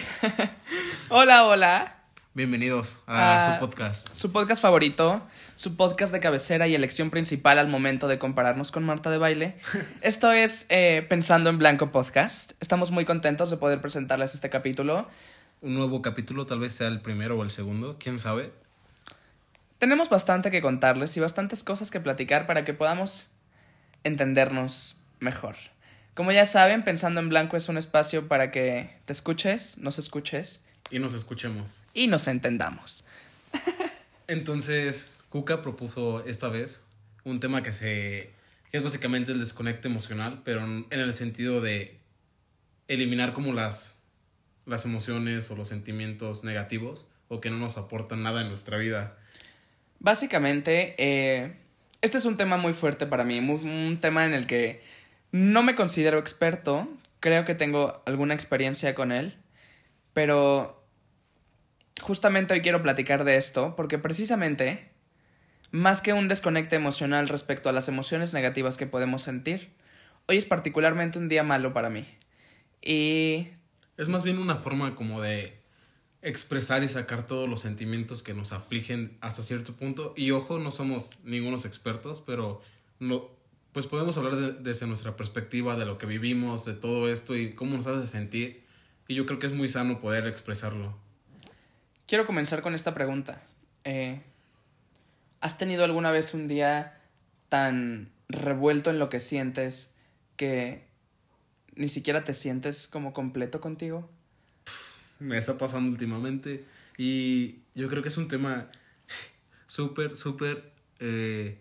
hola, hola. Bienvenidos a Ah, su podcast. Su podcast favorito, su podcast de cabecera y elección principal al momento de compararnos con Marta de Baile. Esto es eh, Pensando en Blanco Podcast. Estamos muy contentos de poder presentarles este capítulo. Un nuevo capítulo, tal vez sea el primero o el segundo, quién sabe. Tenemos bastante que contarles y bastantes cosas que platicar para que podamos entendernos mejor. Como ya saben, Pensando en Blanco es un espacio para que te escuches, nos escuches Y nos escuchemos. y nos entendamos. Entonces, Kuka propuso esta vez un tema que se que es básicamente el desconecte emocional, pero en el sentido de eliminar como las las emociones o los sentimientos negativos o que no nos aportan nada en nuestra vida. Básicamente, eh, este es un tema muy fuerte para mí, un tema en el que no me considero experto, creo que tengo alguna experiencia con él, pero justamente hoy quiero platicar de esto porque precisamente, más que un desconecte emocional respecto a las emociones negativas que podemos sentir, hoy es particularmente un día malo para mí. Y Es más bien una forma como de expresar y sacar todos los sentimientos que nos afligen hasta cierto punto. Y ojo, no somos ningunos expertos, pero no, pues podemos hablar de- desde nuestra perspectiva de lo que vivimos, de todo esto y cómo nos hace sentir. Y yo creo que es muy sano poder expresarlo. Quiero comenzar con esta pregunta. Eh, ¿Has tenido alguna vez un día tan revuelto en lo que sientes que ni siquiera te sientes como completo contigo? Me está pasando últimamente y yo creo que es un tema súper, súper eh,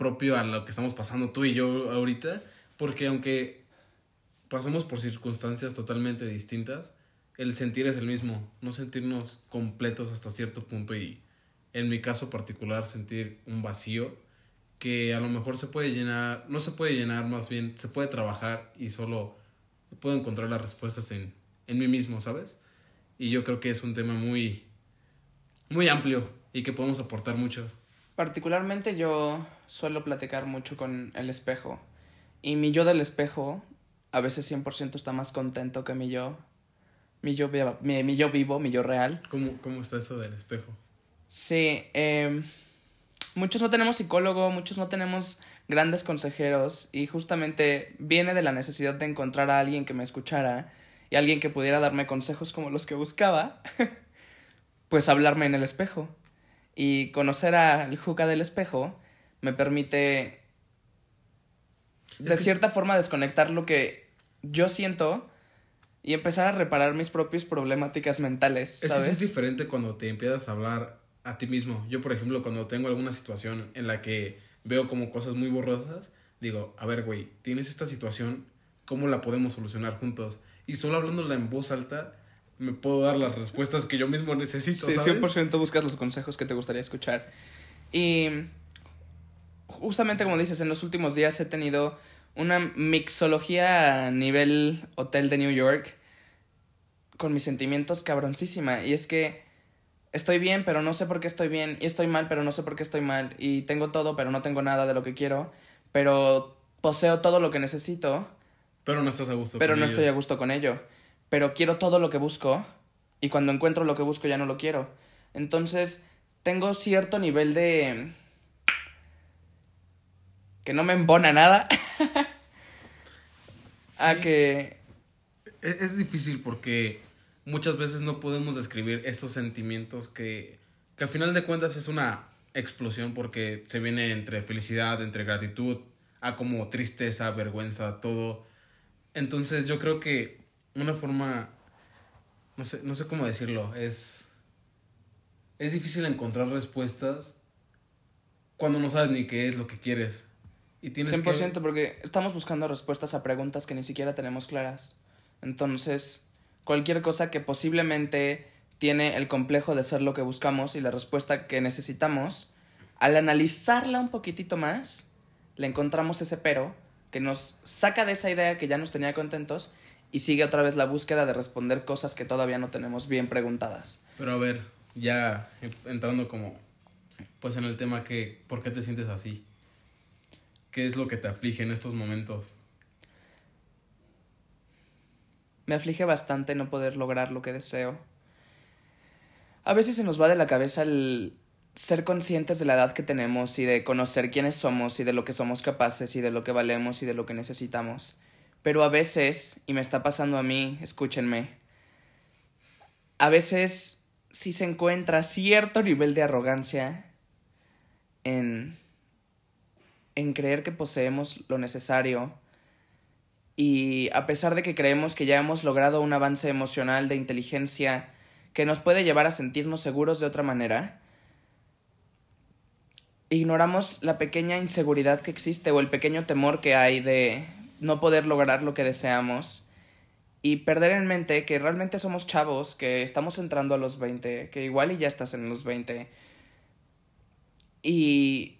propio a lo que estamos pasando tú y yo ahorita, porque aunque pasamos por circunstancias totalmente distintas, el sentir es el mismo, no sentirnos completos hasta cierto punto y en mi caso particular sentir un vacío que a lo mejor se puede llenar, no se puede llenar, más bien se puede trabajar y solo puedo encontrar las respuestas en, en mí mismo, ¿sabes? Y yo creo que es un tema muy, muy amplio y que podemos aportar mucho. Particularmente yo suelo platicar mucho con el espejo. Y mi yo del espejo a veces 100% está más contento que mi yo. Mi yo, mi, mi yo vivo, mi yo real. ¿Cómo, cómo está eso del espejo? Sí, eh, muchos no tenemos psicólogo, muchos no tenemos grandes consejeros y justamente viene de la necesidad de encontrar a alguien que me escuchara y alguien que pudiera darme consejos como los que buscaba, pues hablarme en el espejo. Y conocer al Juca del espejo me permite de Es que- cierta forma desconectar lo que yo siento y empezar a reparar mis propias problemáticas mentales, Es ¿sabes? que sí es diferente cuando te empiezas a hablar a ti mismo. Yo, por ejemplo, cuando tengo alguna situación en la que veo como cosas muy borrosas, digo, a ver, güey, tienes esta situación, ¿cómo la podemos solucionar juntos? Y solo hablándola en voz alta, me puedo dar las respuestas que yo mismo necesito, Sí, ¿sabes? 100% buscas los consejos que te gustaría escuchar. Y justamente como dices, en los últimos días he tenido una mixología a nivel hotel de New York con mis sentimientos cabroncísima. Y es que estoy bien, pero no sé por qué estoy bien. Y estoy mal, pero no sé por qué estoy mal. Y tengo todo, pero no tengo nada de lo que quiero. Pero poseo todo lo que necesito Pero no estás a gusto. pero con no ellos. estoy a gusto con ello. Pero quiero todo lo que busco y cuando encuentro lo que busco ya no lo quiero. Entonces, tengo cierto nivel de... que no me embona nada. A que... Es, es difícil porque muchas veces no podemos describir esos sentimientos que, que al final de cuentas es una explosión porque se viene entre felicidad, entre gratitud, a como tristeza, vergüenza, todo. Entonces yo creo que una forma, no sé, no sé cómo decirlo, es, es difícil encontrar respuestas cuando no sabes ni qué es lo que quieres. Y tienes 100% que... porque estamos buscando respuestas a preguntas que ni siquiera tenemos claras. Entonces, cualquier cosa que posiblemente tiene el complejo de ser lo que buscamos y la respuesta que necesitamos, al analizarla un poquitito más, le encontramos ese pero que nos saca de esa idea que ya nos tenía contentos y sigue otra vez la búsqueda de responder cosas que todavía no tenemos bien preguntadas. Pero a ver, ya entrando como pues en el tema que ¿por qué te sientes así? ¿Qué es lo que te aflige en estos momentos? Me aflige bastante no poder lograr lo que deseo. A veces se nos va de la cabeza el ser conscientes de la edad que tenemos y de conocer quiénes somos y de lo que somos capaces y de lo que valemos y de lo que necesitamos. Pero a veces, y me está pasando a mí, escúchenme, a veces sí se encuentra cierto nivel de arrogancia en, en creer que poseemos lo necesario. Y a pesar de que creemos que ya hemos logrado un avance emocional de inteligencia que nos puede llevar a sentirnos seguros de otra manera, ignoramos la pequeña inseguridad que existe o el pequeño temor que hay de no poder lograr lo que deseamos y perder en mente que realmente somos chavos, que estamos entrando a los 20, que igual y ya estás en los 20. Y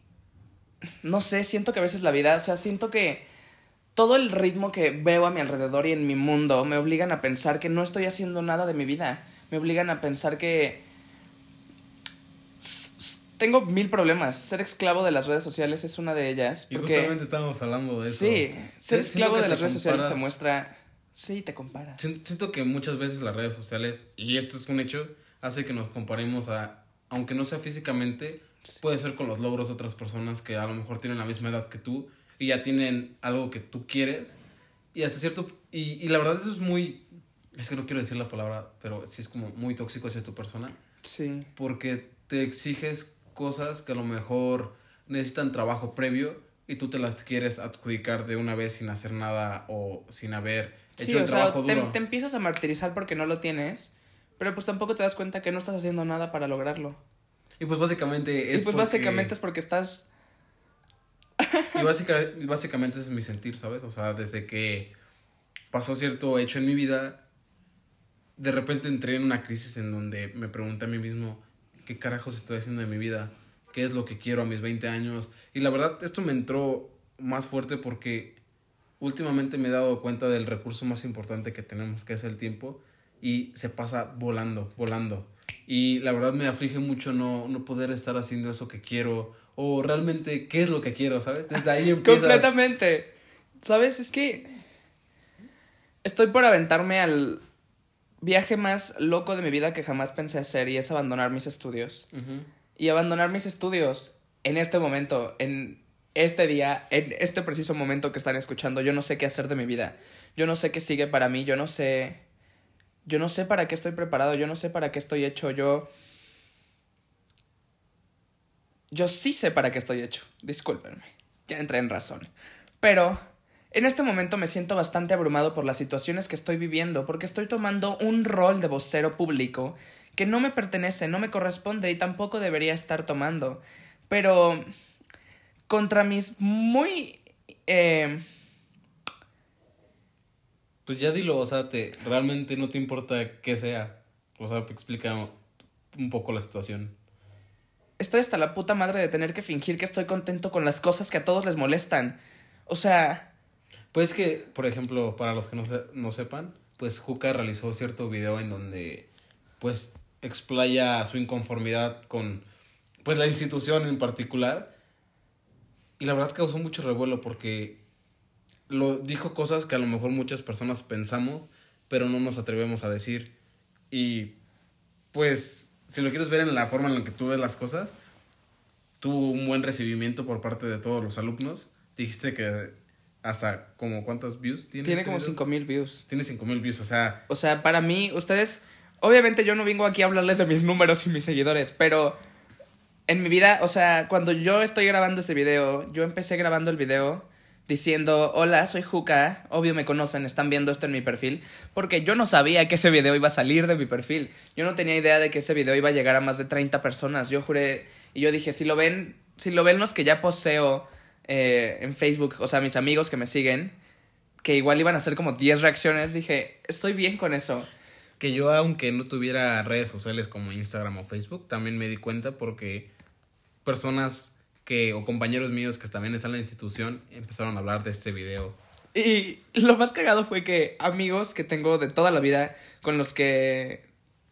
no sé, siento que a veces la vida, o sea, siento que todo el ritmo que veo a mi alrededor y en mi mundo me obligan a pensar que no estoy haciendo nada de mi vida. Me obligan a pensar que tengo mil problemas. Ser esclavo de las redes sociales es una de ellas. Y justamente estábamos hablando de eso. Sí, ser esclavo de las redes sociales te muestra... Sí, te comparas. Siento que muchas veces las redes sociales, y esto es un hecho, hace que nos comparemos a, aunque no sea físicamente, puede ser con los logros de otras personas que a lo mejor tienen la misma edad que tú y ya tienen algo que tú quieres. Y hasta cierto... Y, y la verdad eso es muy... Es que no quiero decir la palabra, pero sí es como muy tóxico hacia tu persona. Sí. Porque te exiges cosas que a lo mejor necesitan trabajo previo y tú te las quieres adjudicar de una vez sin hacer nada o sin haber hecho el trabajo Te, te empiezas a martirizar porque no lo tienes, pero pues tampoco te das cuenta que no estás haciendo nada para lograrlo. Y pues básicamente es. Y pues básicamente es porque estás y básicamente, básicamente ese es mi sentir, ¿sabes? O sea, desde que pasó cierto hecho en mi vida, de repente entré en una crisis en donde me pregunté a mí mismo, ¿qué carajos estoy haciendo de mi vida? ¿Qué es lo que quiero a mis 20 años? Y la verdad, esto me entró más fuerte porque últimamente me he dado cuenta del recurso más importante que tenemos, que es el tiempo, y se pasa volando, volando. Y la verdad me aflige mucho no, no poder estar haciendo eso que quiero o realmente qué es lo que quiero, ¿sabes? Desde ahí empiezas. Completamente. ¿Sabes? Es que estoy por aventarme al viaje más loco de mi vida que jamás pensé hacer y es abandonar mis estudios. Y abandonar mis estudios en este momento, en este día, en este preciso momento que están escuchando, yo no sé qué hacer de mi vida. Yo no sé qué sigue para mí, yo no sé yo no sé para qué estoy preparado, yo no sé para qué estoy hecho, yo yo sí sé para qué estoy hecho, discúlpenme, ya entré en razón. Pero en este momento me siento bastante abrumado por las situaciones que estoy viviendo, porque estoy tomando un rol de vocero público que no me pertenece, no me corresponde y tampoco debería estar tomando. Pero contra mis muy... Eh... Pues ya dilo, o sea, te, realmente no te importa qué sea. O sea, explica un poco la situación estoy hasta la puta madre de tener que fingir que estoy contento con las cosas que a todos les molestan. O sea... Pues que, por ejemplo, para los que no, no sepan, pues Juca realizó cierto video en donde pues explaya su inconformidad con pues la institución en particular. Y la verdad causó mucho revuelo porque lo dijo cosas que a lo mejor muchas personas pensamos, pero no nos atrevemos a decir. Y pues si lo quieres ver en la forma en la que tú ves las cosas, tuvo un buen recibimiento por parte de todos los alumnos. Dijiste que hasta como cuántas views tiene. Tiene como cinco mil views. Tiene cinco mil views, o sea. O sea, para mí, ustedes, obviamente yo no vengo aquí a hablarles de mis números y mis seguidores, pero en mi vida, o sea, cuando yo estoy grabando ese video, yo empecé grabando el video diciendo, hola, soy Juca, obvio me conocen, están viendo esto en mi perfil, porque yo no sabía que ese video iba a salir de mi perfil, yo no tenía idea de que ese video iba a llegar a más de 30 personas, yo juré, y yo dije, si lo ven, si lo ven los que ya poseo eh, en Facebook, o sea, mis amigos que me siguen, que igual iban a hacer como 10 reacciones, dije, estoy bien con eso. Que yo, aunque no tuviera redes sociales como Instagram o Facebook, también me di cuenta porque personas que, o compañeros míos que también están en la institución, empezaron a hablar de este video. Y lo más cagado fue que amigos que tengo de toda la vida, con los que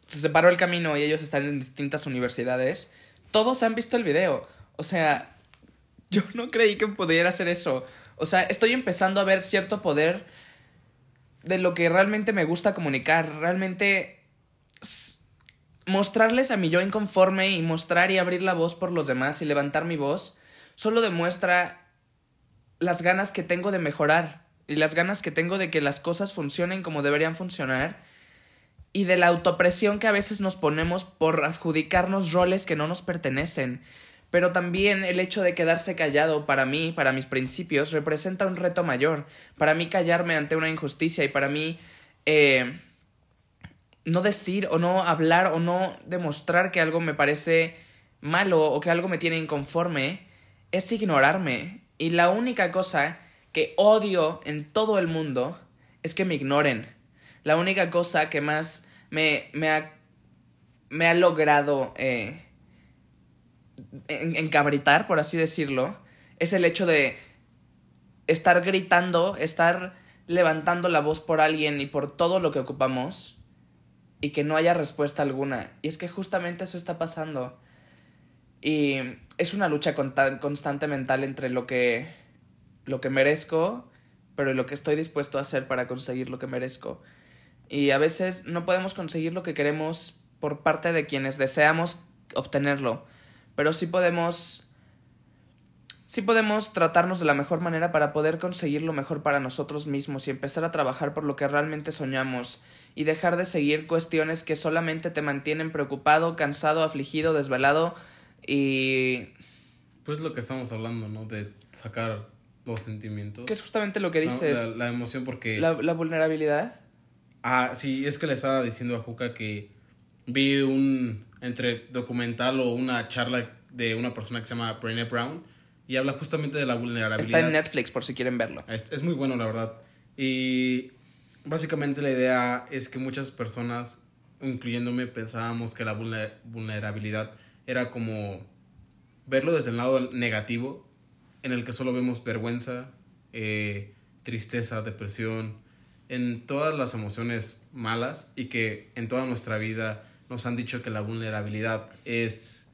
se separó el camino y ellos están en distintas universidades, todos han visto el video. O sea, yo no creí que pudiera hacer eso. O sea, estoy empezando a ver cierto poder de lo que realmente me gusta comunicar, realmente mostrarles a mi yo inconforme y mostrar y abrir la voz por los demás y levantar mi voz, solo demuestra las ganas que tengo de mejorar y las ganas que tengo de que las cosas funcionen como deberían funcionar y de la autopresión que a veces nos ponemos por adjudicarnos roles que no nos pertenecen. Pero también el hecho de quedarse callado para mí, para mis principios, representa un reto mayor. Para mí callarme ante una injusticia y para mí eh, no decir o no hablar o no demostrar que algo me parece malo o que algo me tiene inconforme es ignorarme. Y la única cosa que odio en todo el mundo es que me ignoren. La única cosa que más me, me, ha, me ha logrado eh, encabritar, por así decirlo, es el hecho de estar gritando, estar levantando la voz por alguien y por todo lo que ocupamos y que no haya respuesta alguna. Y es que justamente eso está pasando. Y es una lucha constante mental entre lo que, lo que merezco, pero lo que estoy dispuesto a hacer para conseguir lo que merezco. Y a veces no podemos conseguir lo que queremos por parte de quienes deseamos obtenerlo, pero sí podemos sí podemos tratarnos de la mejor manera para poder conseguir lo mejor para nosotros mismos y empezar a trabajar por lo que realmente soñamos y dejar de seguir cuestiones que solamente te mantienen preocupado, cansado, afligido, desvelado y... Pues lo que estamos hablando, ¿no? De sacar los sentimientos. Que es justamente lo que dices. La, emoción porque... La, la, vulnerabilidad. Ah, sí, es que le estaba diciendo a Juca que vi un entre documental o una charla de una persona que se llama Brené Brown y habla justamente de la vulnerabilidad. Está en Netflix por si quieren verlo. Es, es muy bueno, la verdad. Y básicamente la idea es que muchas personas, incluyéndome, pensábamos que la vulnerabilidad era como verlo desde el lado negativo, en el que solo vemos vergüenza, eh, tristeza, depresión, en todas las emociones malas y que en toda nuestra vida nos han dicho que la vulnerabilidad es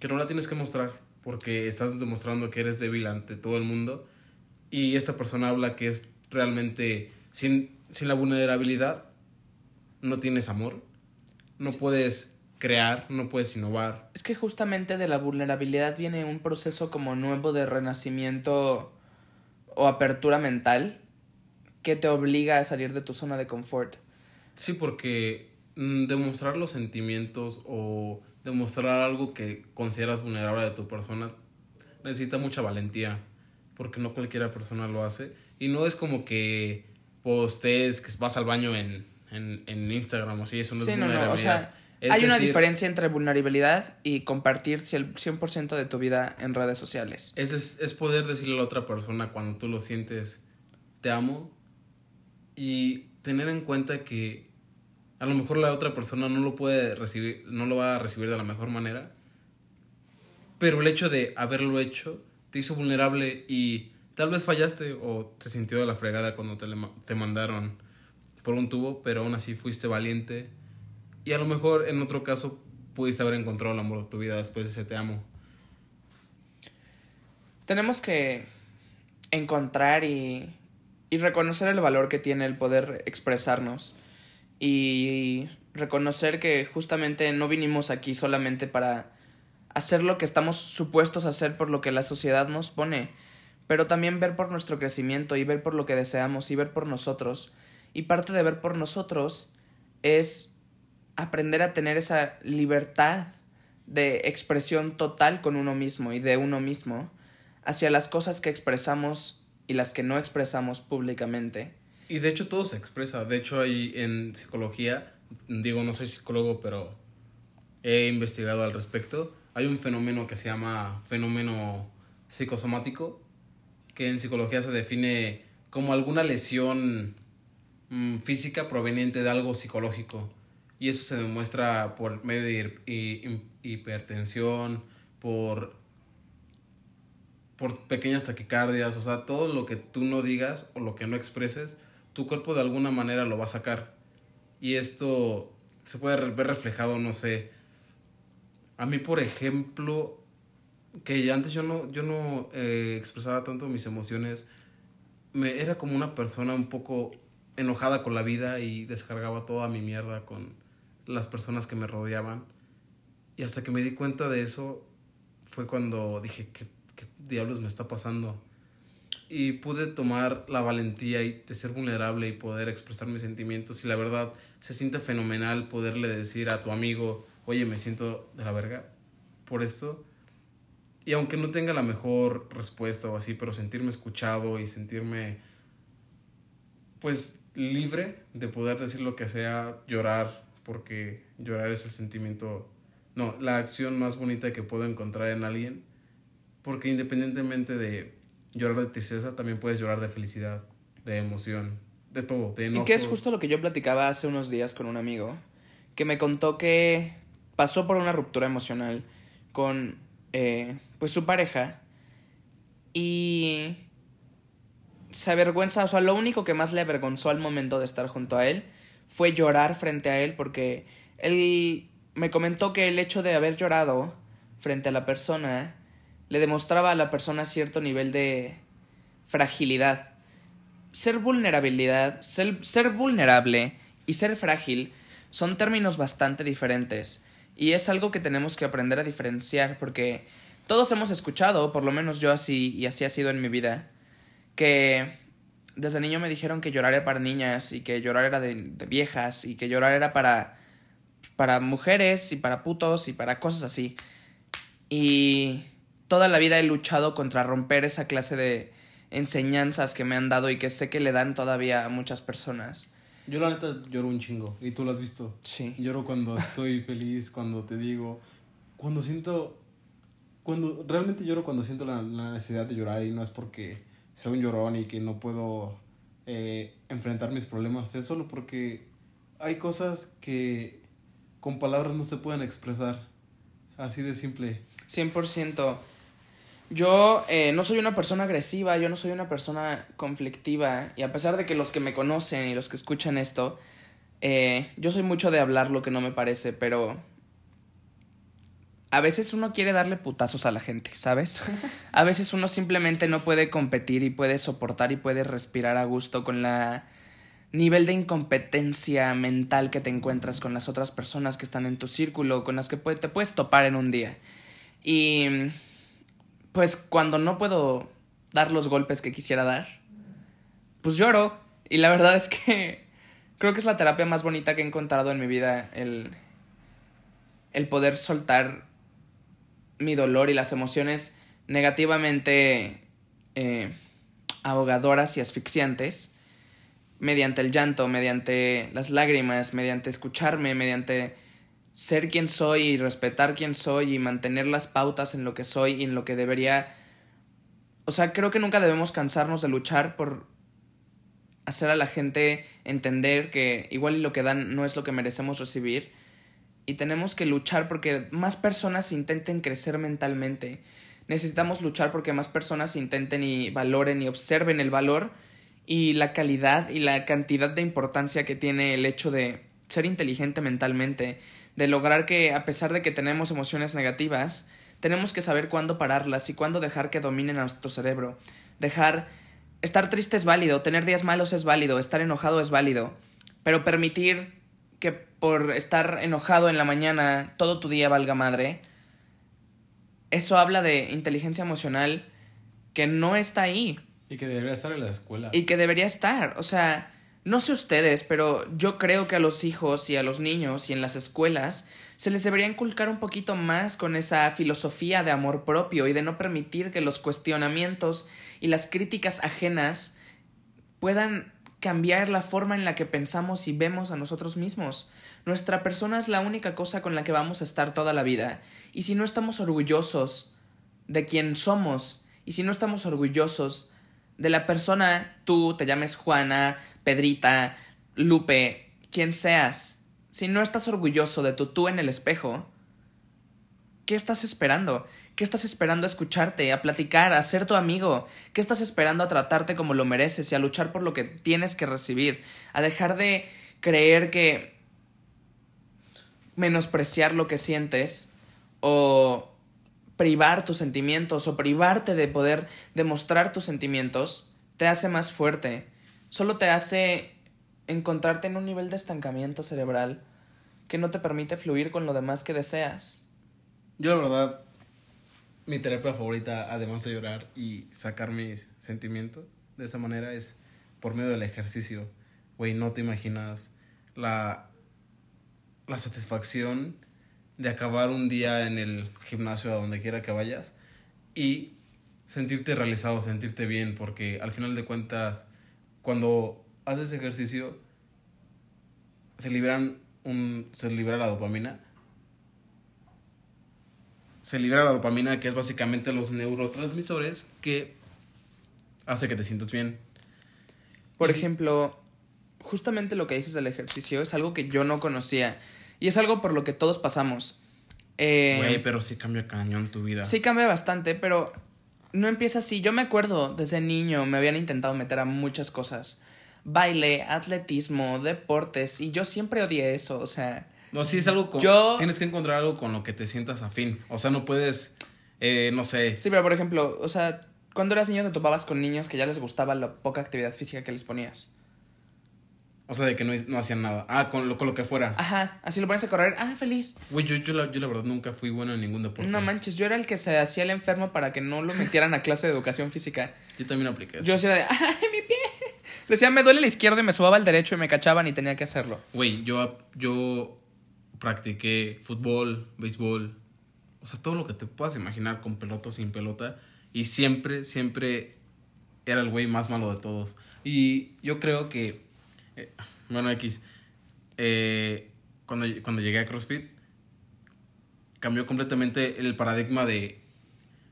que no la tienes que mostrar porque estás demostrando que eres débil ante todo el mundo y esta persona habla que es realmente sin, sin la vulnerabilidad no tienes amor, no puedes crear, no puedes innovar. Es que justamente de la vulnerabilidad viene un proceso como nuevo de renacimiento o apertura mental que te obliga a salir de tu zona de confort. Sí, porque demostrar los sentimientos o demostrar algo que consideras vulnerable de tu persona necesita mucha valentía, porque no cualquiera persona lo hace. Y no es como que postees que vas al baño en, en, en Instagram o así, eso no es vulnerabilidad. o sea, hay una diferencia entre vulnerabilidad y compartir el 100% de tu vida en redes sociales. Es, es, es poder decirle a la otra persona cuando tú lo sientes, te amo, y tener en cuenta que a lo mejor la otra persona no lo puede recibir, no lo va a recibir de la mejor manera, pero el hecho de haberlo hecho te hizo vulnerable y tal vez fallaste o te sintió de la fregada cuando te, te mandaron por un tubo, pero aún así fuiste valiente y a lo mejor en otro caso pudiste haber encontrado el amor de tu vida después de ese te amo. Tenemos que encontrar y y reconocer el valor que tiene el poder expresarnos y reconocer que justamente no vinimos aquí solamente para hacer lo que estamos supuestos a hacer por lo que la sociedad nos pone, pero también ver por nuestro crecimiento y ver por lo que deseamos y ver por nosotros. Y parte de ver por nosotros es aprender a tener esa libertad de expresión total con uno mismo y de uno mismo hacia las cosas que expresamos y las que no expresamos públicamente. Y de hecho todo se expresa. De hecho hay en psicología, digo no soy psicólogo, pero he investigado al respecto. Hay un fenómeno que se llama fenómeno psicosomático, que en psicología se define como alguna lesión mm, física proveniente de algo psicológico. Y eso se demuestra por medio de hipertensión, por por pequeñas taquicardias, o sea, todo lo que tú no digas o lo que no expreses, tu cuerpo de alguna manera lo va a sacar. Y esto se puede ver reflejado, no sé. A mí, por ejemplo, que antes yo no, yo no eh, expresaba tanto mis emociones, me, era como una persona un poco enojada con la vida y descargaba toda mi mierda con las personas que me rodeaban. Y hasta que me di cuenta de eso fue cuando dije, ¿qué, qué diablos me está pasando? Y pude tomar la valentía y de ser vulnerable y poder expresar mis sentimientos. Y la verdad, se siente fenomenal poderle decir a tu amigo, oye, me siento de la verga por esto. Y aunque no tenga la mejor respuesta o así, pero sentirme escuchado y sentirme, pues, libre de poder decir lo que sea, llorar, porque llorar es el sentimiento, no, la acción más bonita que puedo encontrar en alguien, porque independientemente de llorar de tristeza, también puedes llorar de felicidad, de emoción, de todo, de enojo. Y que es justo lo que yo platicaba hace unos días con un amigo, que me contó que pasó por una ruptura emocional con eh, pues su pareja y se avergüenza, o sea, lo único que más le avergonzó al momento de estar junto a él fue llorar frente a él porque él me comentó que el hecho de haber llorado frente a la persona le demostraba a la persona cierto nivel de fragilidad. Ser vulnerabilidad, ser, ser vulnerable y ser frágil son términos bastante diferentes y es algo que tenemos que aprender a diferenciar porque todos hemos escuchado, por lo menos yo así y así ha sido en mi vida, que desde niño me dijeron que llorar era para niñas y que llorar era de, viejas y que llorar era para, para mujeres y para putos y para cosas así. Y toda la vida he luchado contra romper esa clase de enseñanzas que me han dado y que sé que le dan todavía a muchas personas. Yo la neta lloro un chingo y tú lo has visto. Sí. Lloro cuando estoy feliz, cuando te digo, cuando siento, cuando realmente lloro cuando siento la, la necesidad de llorar y no es porque sea un llorón y que no puedo eh, enfrentar mis problemas. Es solo porque hay cosas que con palabras no se pueden expresar. Así de simple. 100%. Yo eh, no soy una persona agresiva, yo no soy una persona conflictiva. Y a pesar de que los que me conocen y los que escuchan esto, eh, yo soy mucho de hablar lo que no me parece, pero a veces uno quiere darle putazos a la gente, ¿sabes? A veces uno simplemente no puede competir y puede soportar y puede respirar a gusto con la nivel de incompetencia mental que te encuentras con las otras personas que están en tu círculo, con las que te puedes topar en un día. Y pues cuando no puedo dar los golpes que quisiera dar, pues lloro. Y la verdad es que creo que es la terapia más bonita que he encontrado en mi vida, el, el poder soltar mi dolor y las emociones negativamente eh, ahogadoras y asfixiantes mediante el llanto, mediante las lágrimas, mediante escucharme, mediante ser quien soy y respetar quién soy y mantener las pautas en lo que soy y en lo que debería... O sea, creo que nunca debemos cansarnos de luchar por hacer a la gente entender que igual lo que dan no es lo que merecemos recibir y tenemos que luchar porque más personas intenten crecer mentalmente. Necesitamos luchar porque más personas intenten y valoren y observen el valor y la calidad y la cantidad de importancia que tiene el hecho de ser inteligente mentalmente, de lograr que a pesar de que tenemos emociones negativas, tenemos que saber cuándo pararlas y cuándo dejar que dominen a nuestro cerebro. Dejar estar triste es válido, tener días malos es válido, estar enojado es válido, pero permitir que por estar enojado en la mañana todo tu día valga madre, eso habla de inteligencia emocional que no está ahí. Y que debería estar en la escuela. Y que debería estar. O sea, no sé ustedes, pero yo creo que a los hijos y a los niños y en las escuelas se les debería inculcar un poquito más con esa filosofía de amor propio y de no permitir que los cuestionamientos y las críticas ajenas puedan cambiar la forma en la que pensamos y vemos a nosotros mismos. Nuestra persona es la única cosa con la que vamos a estar toda la vida. Y si no estamos orgullosos de quién somos, y si no estamos orgullosos de la persona, tú te llames Juana, Pedrita, Lupe, quien seas, si no estás orgulloso de tu tú en el espejo, ¿qué estás esperando? ¿Qué estás esperando a escucharte, a platicar, a ser tu amigo? ¿Qué estás esperando a tratarte como lo mereces y a luchar por lo que tienes que recibir? A dejar de creer que menospreciar lo que sientes o privar tus sentimientos o privarte de poder demostrar tus sentimientos te hace más fuerte. Solo te hace encontrarte en un nivel de estancamiento cerebral que no te permite fluir con lo demás que deseas. Yo la verdad, mi terapia favorita, además de llorar y sacar mis sentimientos de esa manera, es por medio del ejercicio. Güey, no te imaginas la, la satisfacción de acabar un día en el gimnasio a donde quiera que vayas y sentirte realizado, sentirte bien, porque al final de cuentas, cuando haces ejercicio, se liberan un, se libera la dopamina. Se libera la dopamina, que es básicamente los neurotransmisores que hace que te sientas bien. Por ejemplo, justamente lo que dices del ejercicio es algo que yo no conocía y es algo por lo que todos pasamos. Eh, Güey, pero sí cambia cañón tu vida. Sí cambia bastante, pero no empieza así. Yo me acuerdo, desde niño me habían intentado meter a muchas cosas. Baile, atletismo, deportes, y yo siempre odié eso, o sea... No, sí es algo con... Yo- Tienes que encontrar algo con lo que te sientas afín. O sea, no puedes, eh, no sé... Sí, pero por ejemplo, o sea, cuando eras niño te topabas con niños que ya les gustaba la poca actividad física que les ponías. O sea, de que no, no hacían nada. Ah, con lo, con lo que fuera. Ajá, así lo pones a correr, ah, feliz. Güey, yo, yo, la, yo la verdad nunca fui bueno en ningún deporte. No manches, yo era el que se hacía el enfermo para que no lo metieran a clase de educación física. Yo también apliqué eso. Yo era de, ¡ay, mi pie! Decía, me duele el izquierdo y me subaba al derecho y me cachaban y tenía que hacerlo. Güey, yo, yo practiqué fútbol, béisbol, o sea, todo lo que te puedas imaginar con pelota o sin pelota. Y siempre, siempre era el güey más malo de todos. Y yo creo que, eh, bueno, X, eh, cuando, cuando llegué a CrossFit, cambió completamente el paradigma de,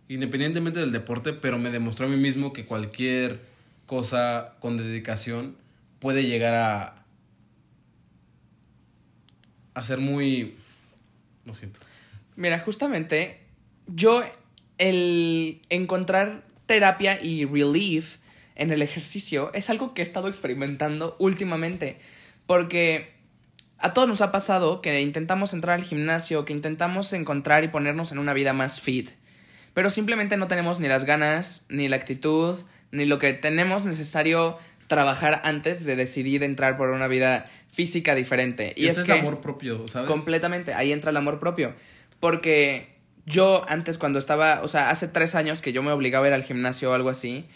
independientemente del deporte, pero me demostró a mí mismo que cualquier cosa con dedicación puede llegar a, a ser muy... Lo siento. Mira, justamente yo el encontrar terapia y relief en el ejercicio es algo que he estado experimentando últimamente. Porque a todos nos ha pasado que intentamos entrar al gimnasio, que intentamos encontrar y ponernos en una vida más fit. Pero simplemente no tenemos ni las ganas, ni la actitud, ni lo que tenemos necesario trabajar antes de decidir entrar por una vida física diferente. Y, Y es es que el amor propio, ¿sabes? Completamente, ahí entra el amor propio. Porque yo antes cuando estaba, o sea, hace tres años que yo me obligaba a ir al gimnasio o algo así,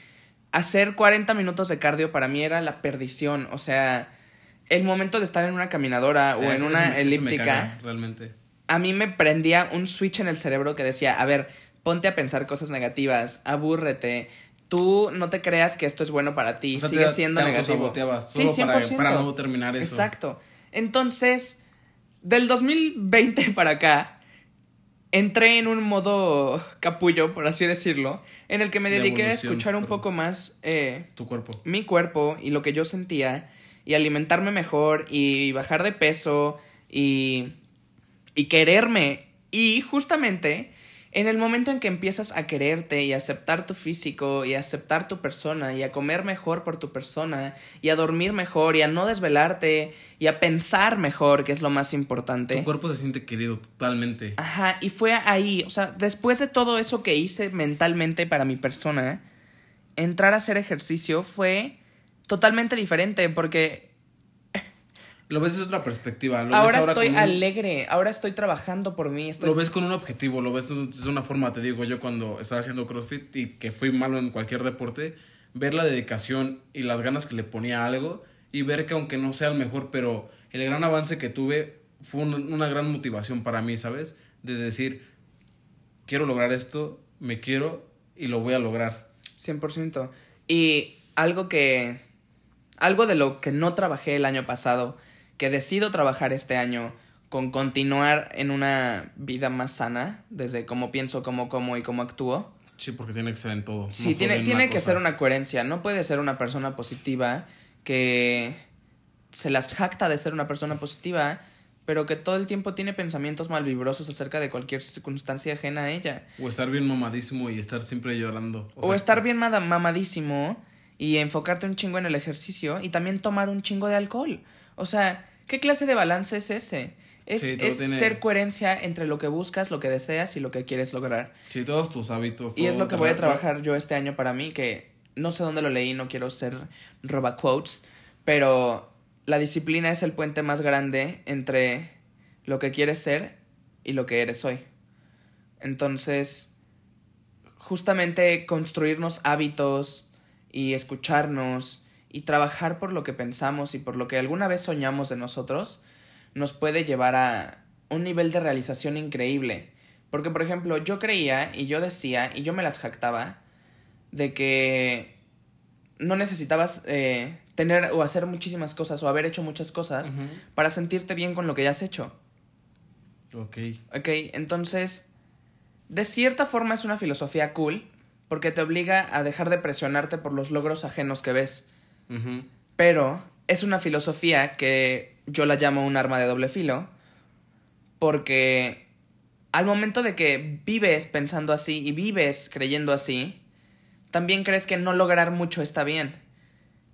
hacer 40 minutos de cardio para mí era la perdición. O sea, el momento de estar en una caminadora O en eso- una eso me- elíptica, caga, realmente. a mí me prendía un switch en el cerebro que decía, a ver, ponte a pensar cosas negativas, abúrrete. Tú no te creas que esto es bueno para ti, O sea, sigue te- siendo te negativo. Sí, solo para- 100%. para no terminar eso. Exacto. Entonces, del 2020 para acá, entré en un modo capullo, por así decirlo, en el que me De dediqué a escuchar un poco más eh, Tu cuerpo. mi cuerpo y lo que yo sentía y alimentarme mejor y bajar de peso y, y quererme. Y justamente en el momento en que empiezas a quererte y a aceptar tu físico y a aceptar tu persona y a comer mejor por tu persona y a dormir mejor y a no desvelarte y a pensar mejor, que es lo más importante. Tu cuerpo se siente querido totalmente. Ajá, y fue ahí, o sea, después de todo eso que hice mentalmente para mi persona, entrar a hacer ejercicio fue totalmente diferente porque Lo ves desde otra perspectiva. Lo ahora, ves ahora estoy un- alegre, ahora estoy trabajando por mí, estoy... Lo ves con un objetivo, lo ves de una forma, te digo, yo cuando estaba haciendo CrossFit y que fui malo en cualquier deporte, ver la dedicación y las ganas que le ponía a algo y ver que aunque no sea el mejor, pero el gran avance que tuve fue un- una gran motivación para mí, ¿sabes? De decir, quiero lograr esto, me quiero y lo voy a lograr. 100%. Y algo que... Algo de lo que no trabajé el año pasado, que decido trabajar este año con continuar en una vida más sana, desde cómo pienso, cómo como y cómo actúo. Sí, porque tiene que ser en todo. Sí, tiene, en tiene que cosa. ser una coherencia. No puede ser una persona positiva que se las jacta de ser una persona positiva, pero que todo el tiempo tiene pensamientos malvibrosos acerca de cualquier circunstancia ajena a ella. O estar bien mamadísimo y estar siempre llorando. O, sea, estar bien mamadísimo y enfocarte un chingo en el ejercicio y también tomar un chingo de alcohol. O sea, ¿qué clase de balance es ese? Es, Sí, es tiene- ser coherencia entre lo que buscas, lo que deseas y lo que quieres lograr. Sí, todos tus hábitos. Y es lo que voy a trabajar yo este año para mí, que no sé dónde lo leí, no quiero ser roba quotes, pero la disciplina es el puente más grande entre lo que quieres ser y lo que eres hoy. Entonces, justamente construirnos hábitos y escucharnos y trabajar por lo que pensamos y por lo que alguna vez soñamos de nosotros nos puede llevar a un nivel de realización increíble. Porque, por ejemplo, yo creía y yo decía y yo me las jactaba de que no necesitabas eh, tener o hacer muchísimas cosas o haber hecho muchas cosas para sentirte bien con lo que ya has hecho. Ok. Ok, entonces, de cierta forma es una filosofía cool porque te obliga a dejar de presionarte por los logros ajenos que ves. Pero es una filosofía que yo la llamo un arma de doble filo porque al momento de que vives pensando así y vives creyendo así, también crees que no lograr mucho está bien.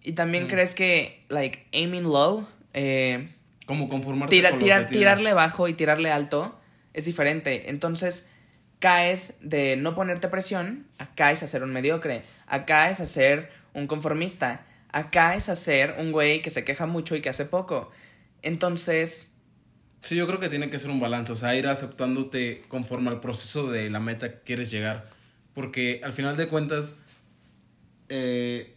Y también mm. crees que, like, aiming low, eh, como conformarte con tirarle bajo y tirarle alto es diferente. Entonces, caes de no ponerte presión, acá es a ser un mediocre, acá es a ser un conformista, acá es a ser un güey que se queja mucho y que hace poco. Entonces... Sí, yo creo que tiene que ser un balance, o sea, ir aceptándote conforme al proceso de la meta que quieres llegar. Porque al final de cuentas, eh,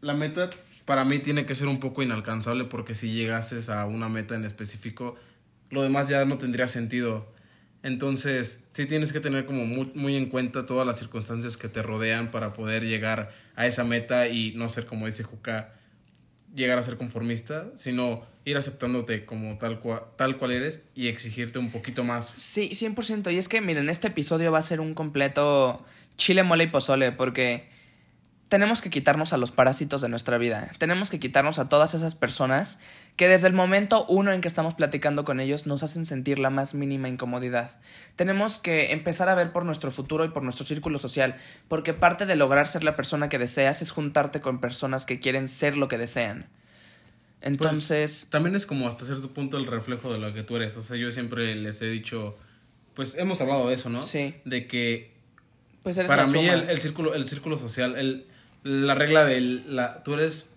la meta para mí tiene que ser un poco inalcanzable porque si llegases a una meta en específico, lo demás ya no tendría sentido. Entonces, sí tienes que tener como muy, en cuenta todas las circunstancias que te rodean para poder llegar a esa meta y no ser como dice Juca, llegar a ser conformista, sino ir aceptándote como tal cual, tal cual eres y exigirte un poquito más. Sí, 100%. Y es que, miren, este episodio va a ser un completo chile, mole y pozole porque tenemos que quitarnos a los parásitos de nuestra vida. Tenemos que quitarnos a todas esas personas que desde el momento uno en que estamos platicando con ellos nos hacen sentir la más mínima incomodidad. Tenemos que empezar a ver por nuestro futuro y por nuestro círculo social, porque parte de lograr ser la persona que deseas es juntarte con personas que quieren ser lo que desean. Entonces... Pues, también es como hasta cierto punto el reflejo de lo que tú eres. O sea, yo siempre les he dicho, pues hemos hablado de eso, ¿no? Sí. De que... Pues para mí el, el, círculo, el círculo social, el la regla del... La, tú eres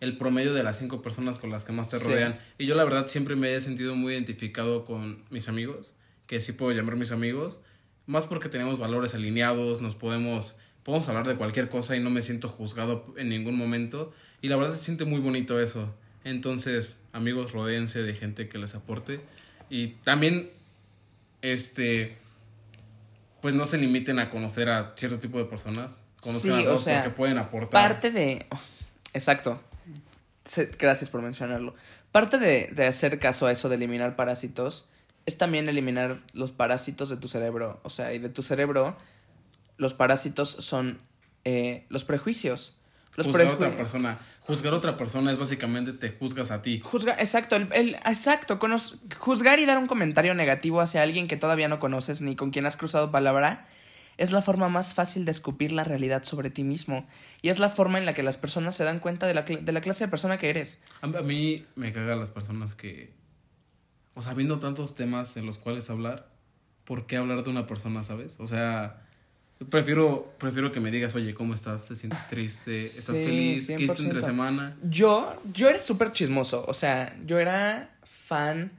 el promedio de las cinco personas con las que más te rodean. Y yo la verdad siempre me he sentido muy identificado con mis amigos, que sí puedo llamar mis amigos, más porque tenemos valores alineados, nos podemos, podemos hablar de cualquier cosa y no me siento juzgado en ningún momento. Y la verdad se siente muy bonito eso. Entonces, amigos, rodeense de gente que les aporte. Y también, este, pues no se limiten a conocer a cierto tipo de personas sí, o sea, pueden aportar. Parte de. Exacto. Gracias por mencionarlo. Parte de, de hacer caso a eso de eliminar parásitos es también eliminar los parásitos de tu cerebro. O sea, y de tu cerebro, los parásitos son eh, los prejuicios. Los juzgar a otra persona. Juzgar a otra persona es básicamente te juzgas a ti. Juzga, exacto, el, exacto. juzgar y dar un comentario negativo hacia alguien que todavía no conoces ni con quien has cruzado palabra es la forma más fácil de escupir la realidad sobre ti mismo. Y es la forma en la que las personas se dan cuenta de la, de la clase de persona que eres. A, mí me cagan las personas que... O sea, viendo tantos temas en los cuales hablar, ¿por qué hablar de una persona, sabes? O sea, prefiero, prefiero que me digas, oye, ¿cómo estás? ¿Te sientes triste? ¿Estás feliz? ¿Qué hiciste entre semana? Yo, yo era súper chismoso. O sea, yo era fan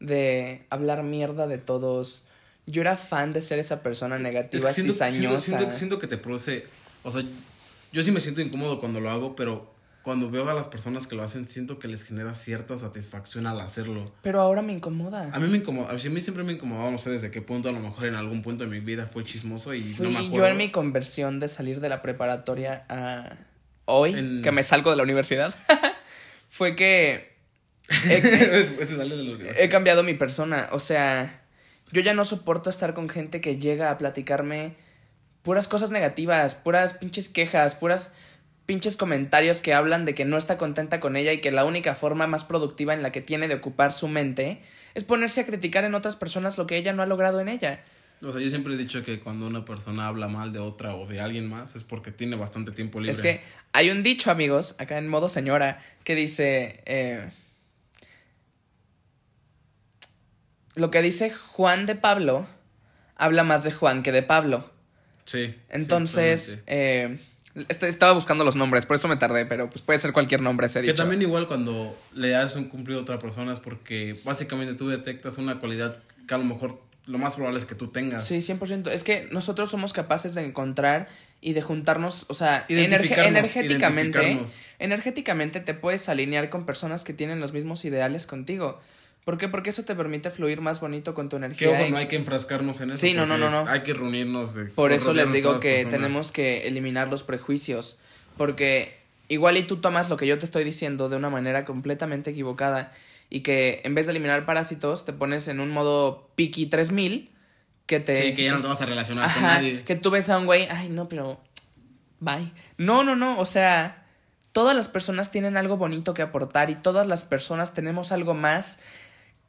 de hablar mierda de todos yo era fan de ser esa persona negativa, siento, cizañosa. Siento, que te produce. O sea, yo sí me siento incómodo cuando lo hago, pero cuando veo a las personas que lo hacen, siento que les genera cierta satisfacción al hacerlo. Pero ahora me incomoda. A mí me incomoda. A mí siempre me incomodaba, no sé desde qué punto, a lo mejor en algún punto de mi vida fue chismoso y no me acuerdo. Yo en mi conversión de salir de la preparatoria a hoy, que me salgo de la universidad, fue que. he cambiado mi persona. O sea yo ya no soporto estar con gente que llega a platicarme puras cosas negativas, puras pinches quejas, puras pinches comentarios que hablan de que no está contenta con ella y que la única forma más productiva en la que tiene de ocupar su mente es ponerse a criticar en otras personas lo que ella no ha logrado en ella. O sea, yo siempre he dicho que cuando una persona habla mal de otra o de alguien más es porque tiene bastante tiempo libre. Es que hay un dicho, amigos, acá en modo señora, que dice, eh, lo que dice Juan de Pablo habla más de Juan que de Pablo. Sí. Entonces, eh, Este, estaba buscando los nombres, por eso me tardé, pero pues puede ser cualquier nombre ese Que dicho. también igual cuando le das un cumplido a otra persona es porque básicamente tú detectas una cualidad que a lo mejor lo más probable es que tú tengas. Sí, 100%. Es que nosotros somos capaces de encontrar y de juntarnos, o sea, energe- energéticamente, energéticamente te puedes alinear con personas que tienen los mismos ideales contigo. ¿Por qué? Porque eso te permite fluir más bonito con tu Que energía. ojo, y- no hay que enfrascarnos en eso. Sí, no, no, no, no. Hay que reunirnos. De, Por eso les digo que personas. tenemos que eliminar los prejuicios. Porque igual y tú tomas lo que yo te estoy diciendo de una manera completamente equivocada. Y que en vez de eliminar parásitos, te pones en un modo Piki 3000. Que te. Sí, que ya no te vas a relacionar con nadie. que tú ves a un güey, ay, no, pero. Bye. No, no, no. O sea, todas las personas tienen algo bonito que aportar y todas las personas tenemos algo más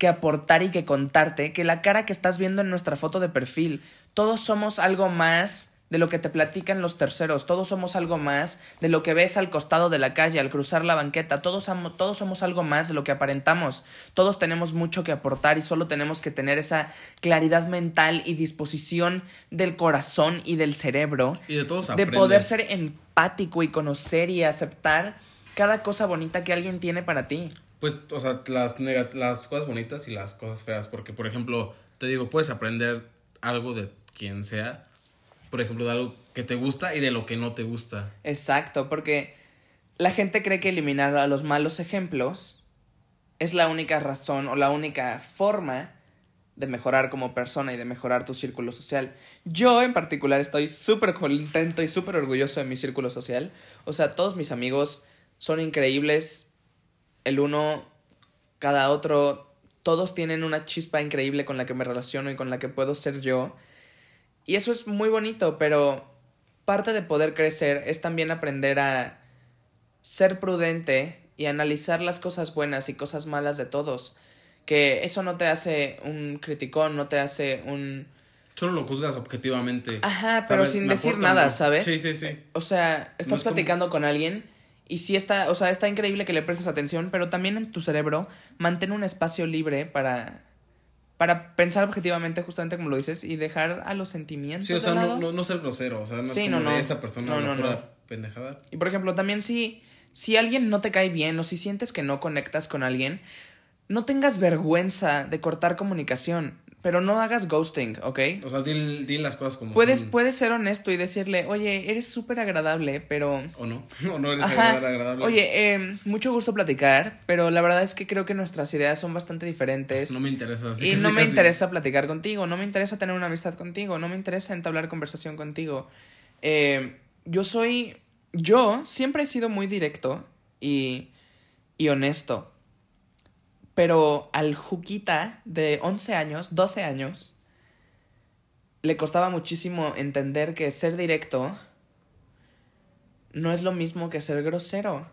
que aportar y que contarte que la cara que estás viendo en nuestra foto de perfil. Todos somos algo más de lo que te platican los terceros. Todos somos algo más de lo que ves al costado de la calle, al cruzar la banqueta. Todos, amo- todos somos algo más de lo que aparentamos. Todos tenemos mucho que aportar y solo tenemos que tener esa claridad mental y disposición del corazón y del cerebro Y de todos de aprendes. poder ser empático y conocer y aceptar cada cosa bonita que alguien tiene para ti. Pues, o sea, las, las cosas bonitas y las cosas feas. Porque, por ejemplo, te digo, puedes aprender algo de quien sea. Por ejemplo, de algo que te gusta y de lo que no te gusta. Exacto, porque la gente cree que eliminar a los malos ejemplos es la única razón o la única forma de mejorar como persona y de mejorar tu círculo social. Yo en particular estoy súper contento y súper orgulloso de mi círculo social. O sea, todos mis amigos son increíbles, el uno, cada otro, todos tienen una chispa increíble con la que me relaciono y con la que puedo ser yo. Y eso es muy bonito, pero parte de poder crecer es también aprender a ser prudente y analizar las cosas buenas y cosas malas de todos. Que eso no te hace un criticón, no te hace un... Solo lo juzgas objetivamente. Ajá, pero ¿Sabes? sin decir nada. ¿sabes? Sí, sí, sí. O sea, estás No es como- platicando con alguien y sí está, o sea, está increíble que le prestes atención, pero también en tu cerebro mantén un espacio libre para para pensar objetivamente justamente como lo dices y dejar a los sentimientos Sí, o de sea, no, lado. no, no ser grosero. O sea, no Sí, es como no, de esta persona no, pura pendejada. Y por ejemplo, también si, si alguien no te cae bien o si sientes que no conectas con alguien, no tengas vergüenza de cortar comunicación, pero no hagas ghosting, ¿ok? O sea, di, di las cosas como Puedes, son. puedes ser honesto y decirle, oye, eres súper agradable, pero... O no. O no eres Ajá. agradable. Oye, eh, mucho gusto platicar, pero la verdad es que creo que nuestras ideas son bastante diferentes. No me interesa. así y que no sí, me casi- interesa platicar contigo, no me interesa tener una amistad contigo, no me interesa entablar conversación contigo. Eh, yo soy, yo siempre he sido muy directo y, y honesto. Pero al Juquita de 11 años, 12 años, le costaba muchísimo entender que ser directo no es lo mismo que ser grosero.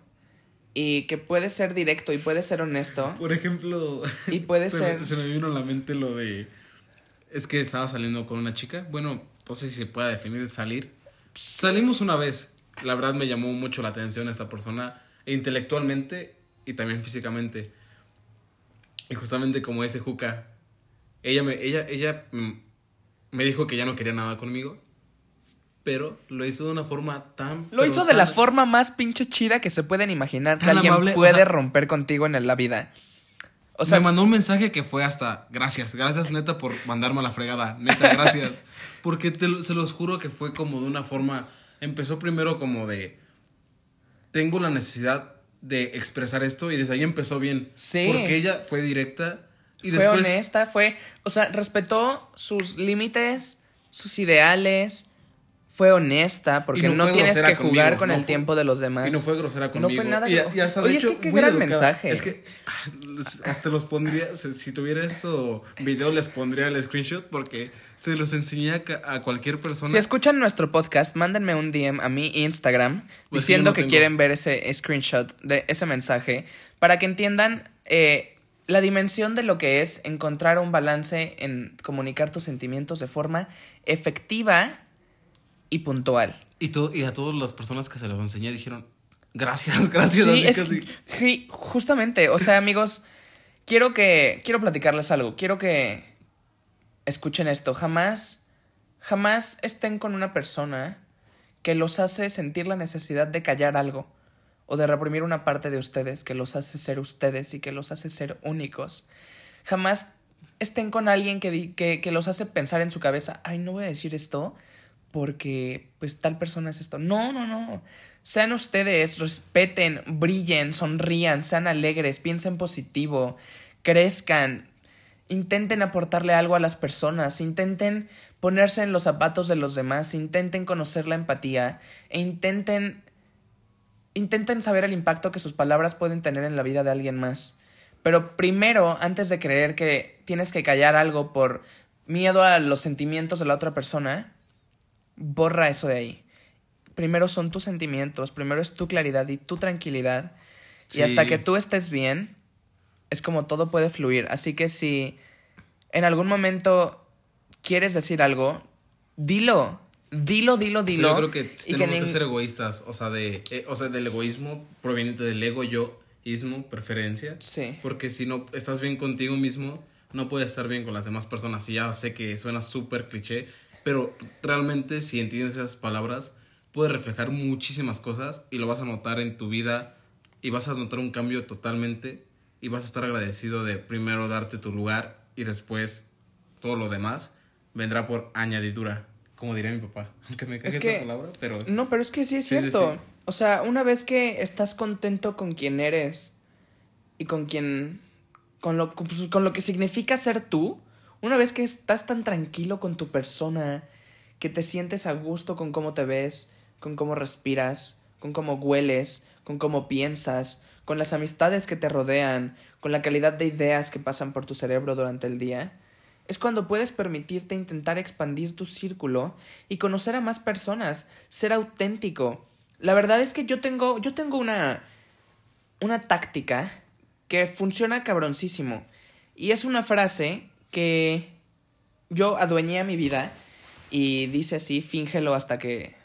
Y que puede ser directo y puede ser honesto. Por ejemplo. Y puede se, ser. me- se me vino a la mente lo de. Es que estaba saliendo con una chica. Bueno, no sé si se puede definir salir. Salimos una vez. La verdad me llamó mucho la atención esta persona. Intelectualmente y también físicamente. Y justamente como ese Juca. Ella me, ella, ella me dijo que ya no quería nada conmigo. Pero lo hizo de una forma tan. Lo hizo de la forma más pinche chida que se pueden imaginar que alguien amable, o puede sea- romper contigo en la vida. O sea, me mandó un mensaje que fue hasta gracias, gracias neta por mandarme a la fregada, neta gracias. Porque te se los juro que fue como de una forma, empezó primero como de, tengo la necesidad de expresar esto y desde ahí empezó bien. Sí. Porque ella fue directa y fue después... honesta, fue, o sea, respetó sus límites, sus ideales, fue honesta, porque Y no no, tienes que jugar conmigo, con no el fue- tiempo de los demás. Y no fue grosera No conmigo. fue nada Y, y hasta Oye, de es hecho, que qué gran educada. mensaje. Es que ah, hasta los pondría, si tuviera esto video les pondría el screenshot porque se los enseñé a, cualquier persona. Si escuchan nuestro podcast, mándenme un DM a mi Instagram Pues diciendo no que tengo. quieren ver ese screenshot de ese mensaje para que entiendan eh, la dimensión de lo que es encontrar un balance en comunicar tus sentimientos de forma efectiva y puntual. Y, todo, y a todas las personas que se los enseñé dijeron, gracias, gracias. Sí, así es que- sí, justamente, o sea, amigos, quiero que quiero platicarles algo, quiero que escuchen esto, jamás jamás estén con una persona que los hace sentir la necesidad de callar algo o de reprimir una parte de ustedes que los hace ser ustedes y que los hace ser únicos. Jamás estén con alguien que, que, que los hace pensar en su cabeza, ay, no voy a decir esto porque pues tal persona es esto. No, no, no. Sean ustedes, respeten, brillen, sonrían, sean alegres, piensen positivo, crezcan, intenten aportarle algo a las personas, intenten ponerse en los zapatos de los demás, intenten conocer la empatía e intenten intenten saber el impacto que sus palabras pueden tener en la vida de alguien más. Pero primero, antes de creer que tienes que callar algo por miedo a los sentimientos de la otra persona, borra eso de ahí. Primero son tus sentimientos, primero es tu claridad y tu tranquilidad. Y hasta que tú estés bien, es como todo puede fluir. Así que si en algún momento quieres decir algo, dilo. Dilo, dilo, dilo. yo creo que tenemos que, ser egoístas. O sea, de, eh, o sea, del egoísmo proveniente del ego, yo, ismo, preferencia. Sí. Porque si no estás bien contigo mismo, no puedes estar bien con las demás personas. Y ya sé que suena súper cliché, pero realmente si entiendes esas palabras, puedes reflejar muchísimas cosas y lo vas a notar en tu vida y vas a notar un cambio totalmente y vas a estar agradecido de primero darte tu lugar y después todo lo demás vendrá por añadidura, como diría mi papá. Aunque me caiga esa palabra, pero... No, pero es que sí es cierto. O sea, una vez que estás contento con quien eres y con quien... Con lo, con lo que significa ser tú, una vez que estás tan tranquilo con tu persona, que te sientes a gusto con cómo te ves, con cómo respiras, con cómo hueles, con cómo piensas, con las amistades que te rodean, con la calidad de ideas que pasan por tu cerebro durante el día, es cuando puedes permitirte intentar expandir tu círculo y conocer a más personas, ser auténtico. La verdad es que yo tengo, yo tengo una, una táctica que funciona cabroncísimo. Y es una frase que yo adueñé a mi vida y dice así, fíngelo hasta que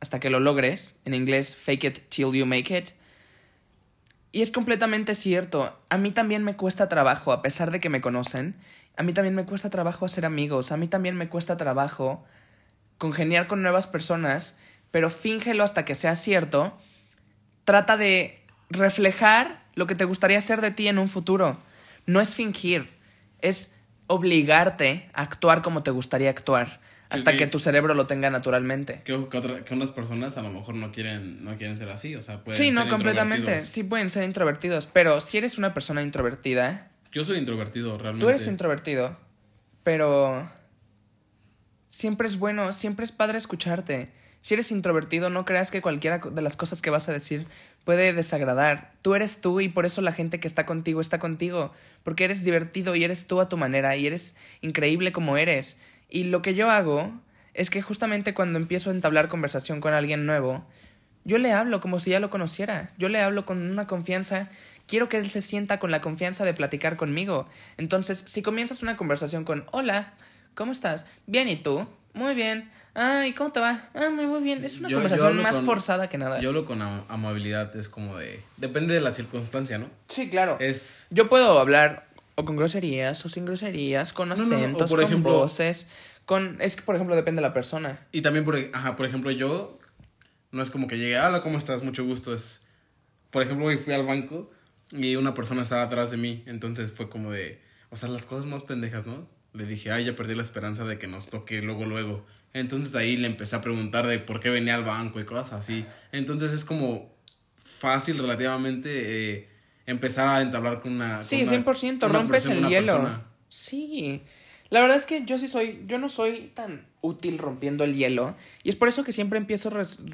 hasta que lo logres, en inglés fake it till you make it. Y es completamente cierto, a mí también me cuesta trabajo, a pesar de que me conocen, a mí también me cuesta trabajo hacer amigos, a mí también me cuesta trabajo congeniar con nuevas personas, pero fíngelo hasta que sea cierto. Trata de reflejar lo que te gustaría ser de ti en un futuro. No es fingir, es obligarte a actuar como te gustaría actuar hasta que, tu cerebro lo tenga naturalmente. Que, que, unas personas a lo mejor no quieren, no quieren ser así, o sea, pueden Sí, no, completamente. Sí, pueden ser introvertidos, pero si eres una persona introvertida. Yo soy introvertido, realmente. Tú eres introvertido, pero. Siempre es bueno, siempre es padre escucharte. Si eres introvertido, no creas que cualquiera de las cosas que vas a decir puede desagradar. Tú eres tú y por eso la gente que está contigo está contigo. Porque eres divertido y eres tú a tu manera y eres increíble como eres. Y lo que yo hago es que justamente cuando empiezo a entablar conversación con alguien nuevo, yo le hablo como si ya lo conociera. Yo le hablo con una confianza. Quiero que él se sienta con la confianza de platicar conmigo. Entonces, si comienzas una conversación con Hola, ¿cómo estás? Bien, ¿y tú? Muy bien. Ay, ¿cómo te va? Ah, muy, muy bien. Es una conversación más forzada que nada. Yo lo con amabilidad es como de... Depende de la circunstancia, ¿no? Sí, claro. Es... Yo puedo hablar o con groserías o sin groserías, con acentos, por con ejemplo, voces, con... Es que, por ejemplo, depende de la persona. Y también, por, ajá, por ejemplo, yo... No es como que llegue, hola, ¿cómo estás? Mucho gusto. Es... Por ejemplo, hoy fui al banco y una persona estaba atrás de mí. Entonces fue como de... O sea, las cosas más pendejas, ¿no? Le dije, ay, ya perdí la esperanza de que nos toque luego, luego. Entonces ahí le empecé a preguntar de por qué venía al banco y cosas así. Entonces es como fácil relativamente eh, empezar a entablar con una... Sí, con 100%, rompes el hielo. Sí. La verdad es que yo sí soy, yo no soy tan útil rompiendo el hielo. Y es por eso que siempre empiezo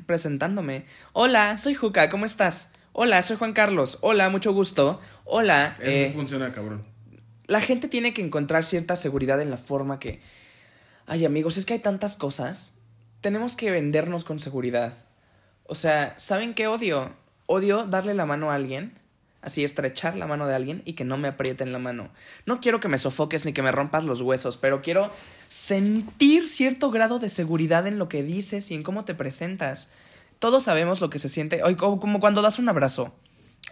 presentándome. Hola, soy Juca, ¿cómo estás? Hola, soy Juan Carlos. Hola, mucho gusto. Hola. Eso eh, funciona, cabrón. La gente tiene que encontrar cierta seguridad en la forma que Ay, amigos, es que hay tantas cosas. Tenemos que vendernos con seguridad. O sea, ¿saben qué odio? Odio darle la mano a alguien, así estrechar la mano de alguien y que no me aprieten la mano. No quiero que me sofoques ni que me rompas los huesos, pero quiero sentir cierto grado de seguridad en lo que dices y en cómo te presentas. Todos sabemos lo que se siente, como cuando das un abrazo.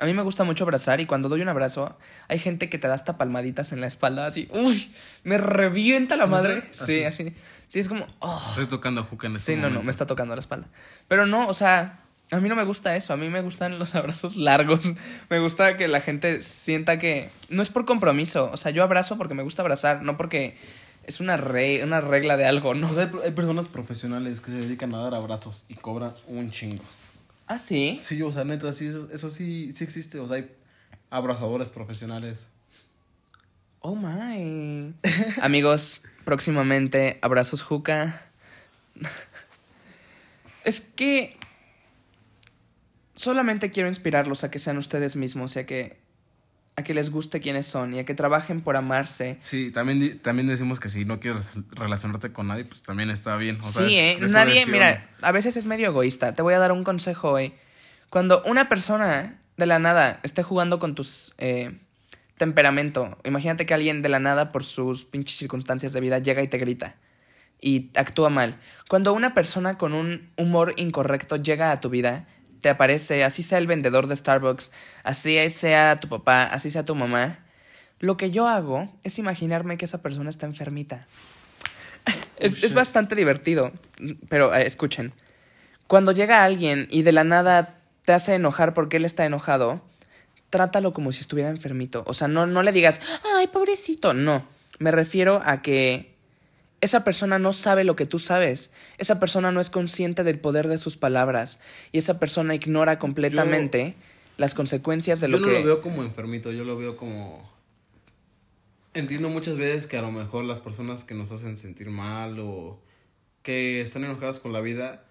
A mí me gusta mucho abrazar y cuando doy un abrazo hay gente que te da hasta palmaditas en la espalda así, uy, me revienta la madre. Sí, así. Sí, es como. oh. Estoy tocando a Juca en este Sí, no, no, me está tocando la espalda. Pero no, o sea, a mí no me gusta eso. A mí me gustan los abrazos largos. Me gusta que la gente sienta que. No es por compromiso. O sea, yo abrazo porque me gusta abrazar, no porque es una, re- una regla de algo, ¿no? O sea, hay, hay personas profesionales que se dedican a dar abrazos y cobran un chingo. Ah, sí. Sí, o sea, neta, sí, eso, eso sí, sí existe. O sea, hay abrazadores profesionales. Oh my. Amigos, próximamente, abrazos Juca. es que solamente quiero inspirarlos a que sean ustedes mismos y a que, a que les guste quiénes son y a que trabajen por amarse. Sí, también, también decimos que si no quieres relacionarte con nadie, pues también está bien. O sí, es- ¿eh? Nadie, mira, a veces es medio egoísta. Te voy a dar un consejo hoy. Cuando una persona de la nada esté jugando con tus eh, temperamento, imagínate que alguien de la nada por sus pinches circunstancias de vida llega y te grita y actúa mal. Cuando una persona con un humor incorrecto llega a tu vida, te aparece, así sea el vendedor de Starbucks, así sea tu papá, así sea tu mamá, lo que yo hago es imaginarme que esa persona está enfermita. Es, es shit. bastante divertido, pero eh, escuchen. Cuando llega alguien y de la nada te hace enojar porque él está enojado, trátalo como si estuviera enfermito. O sea, no, no le digas, ay, pobrecito. No, me refiero a que esa persona no sabe lo que tú sabes. Esa persona no es consciente del poder de sus palabras. Y esa persona ignora completamente las consecuencias de lo yo no que... lo veo como enfermito, yo lo veo como... Entiendo muchas veces que a lo mejor las personas que nos hacen sentir mal o que están enojadas con la vida,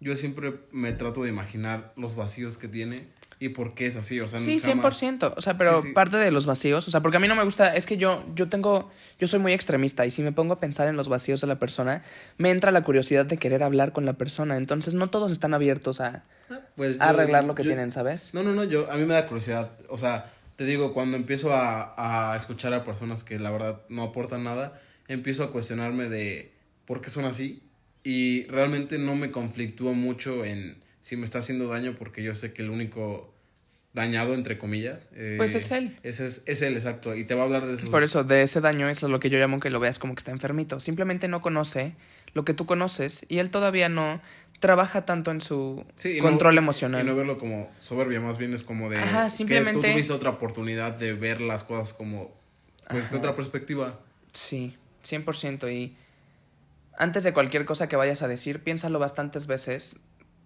yo siempre me trato de imaginar los vacíos que tiene y por qué es así, o sea, Sí, jamás- 100%. O sea, pero Sí, sí. parte de los vacíos, o sea, porque a mí no me gusta, es que yo, yo tengo, yo soy muy extremista y si me pongo a pensar en los vacíos de la persona, me entra la curiosidad de querer hablar con la persona. Entonces, no todos están abiertos a, Pues a yo- arreglar lo que yo- tienen, ¿sabes? No, no, no, yo, a mí me da curiosidad. O sea, te digo, cuando empiezo a, a escuchar a personas que la verdad no aportan nada, empiezo a cuestionarme de por qué son así. Y realmente no me conflictúo mucho en si me está haciendo daño, porque yo sé que el único dañado, entre comillas. eh, Pues es él. Ese es, es él, exacto. Y te va a hablar de sus. Por eso, de ese daño, eso es lo que yo llamo que lo veas como que está enfermito. Simplemente no conoce lo que tú conoces y él todavía no trabaja tanto en su Sí, y no- control Y emocional. no verlo como soberbia, más bien es como de. Ajá, que simplemente- tú tuviste otra oportunidad de ver las cosas como. Pues de otra perspectiva. Sí, 100%. Y antes de cualquier cosa que vayas a decir, piénsalo bastantes veces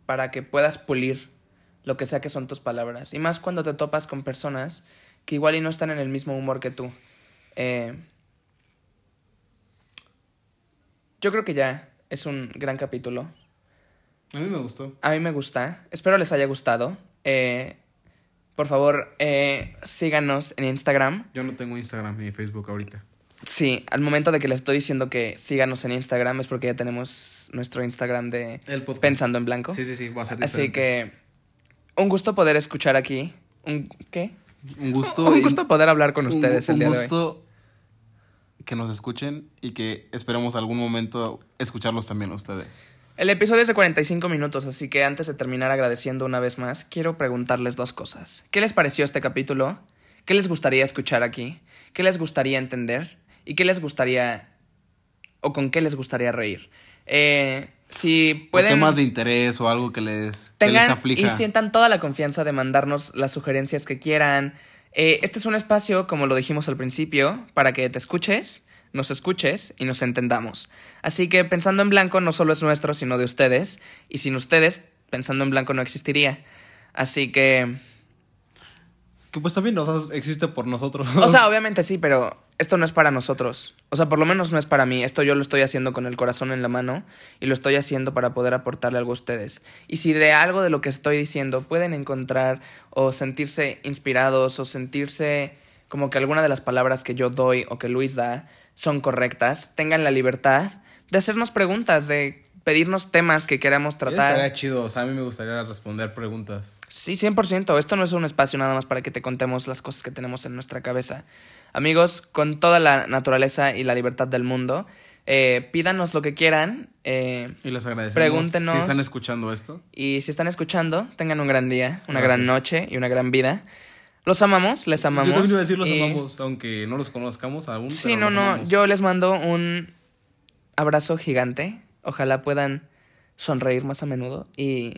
para que puedas pulir lo que sea que son tus palabras. Y más cuando te topas con personas que igual y no están en el mismo humor que tú. Eh, yo creo que ya es un gran capítulo. A mí me gustó. A mí me gusta. Espero les haya gustado. Eh, por favor, eh, síganos en Instagram. Yo no tengo Instagram ni Facebook ahorita. Sí, al momento de que les estoy diciendo que síganos en Instagram es porque ya tenemos nuestro Instagram de El. Pensando en Blanco. Sí, sí, sí, va a ser Así diferente. que un gusto poder escuchar aquí. Un, ¿Qué? Un gusto. Un gusto poder hablar con un- ustedes el un día de hoy. gusto que nos escuchen y que esperemos algún momento escucharlos también a ustedes. El episodio es de 45 minutos, así que antes de terminar agradeciendo una vez más, quiero preguntarles dos cosas. ¿Qué les pareció este capítulo? ¿Qué les gustaría escuchar aquí? ¿Qué les gustaría entender? ¿Y qué les gustaría... o con qué les gustaría reír? Eh, si pueden... O temas de interés o algo que les, que les tengan aflija. y sientan toda la confianza de mandarnos las sugerencias que quieran. Eh, este es un espacio, como lo dijimos al principio, para que te escuches, nos escuches y nos entendamos. Así que pensando en blanco no solo es nuestro, sino de ustedes. Y sin ustedes, pensando en blanco no existiría. Así que... Que pues también nos existe por nosotros. O sea, obviamente sí, pero esto no es para nosotros. O sea, por lo menos no es para mí. Esto yo lo estoy haciendo con el corazón en la mano y lo estoy haciendo para poder aportarle algo a ustedes. Y si de algo de lo que estoy diciendo pueden encontrar o sentirse inspirados o sentirse como que alguna de las palabras que yo doy o que Luis da son correctas, tengan la libertad de hacernos preguntas, de pedirnos temas que queramos tratar. Estaría chido, o sea, a mí me gustaría responder preguntas. Sí, 100%. Esto no es un espacio nada más para que te contemos las cosas que tenemos en nuestra cabeza. Amigos, con toda la naturaleza y la libertad del mundo, eh, pídanos lo que quieran. eh, Y les agradecemos Pregúntenos. si están escuchando esto. y si están escuchando, tengan un gran día, una Gracias. gran noche y una gran vida. Los amamos, les amamos. Yo también iba a decir los y- amamos, aunque no los conozcamos aún. Sí, pero no, los no. amamos. Yo les mando un abrazo gigante. Ojalá puedan sonreír más a menudo y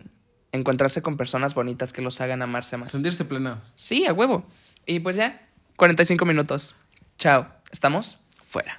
encontrarse con personas bonitas que los hagan amarse más. Sentirse plenas. Sí, a huevo. Y pues ya, 45 minutos. Chao. Estamos fuera.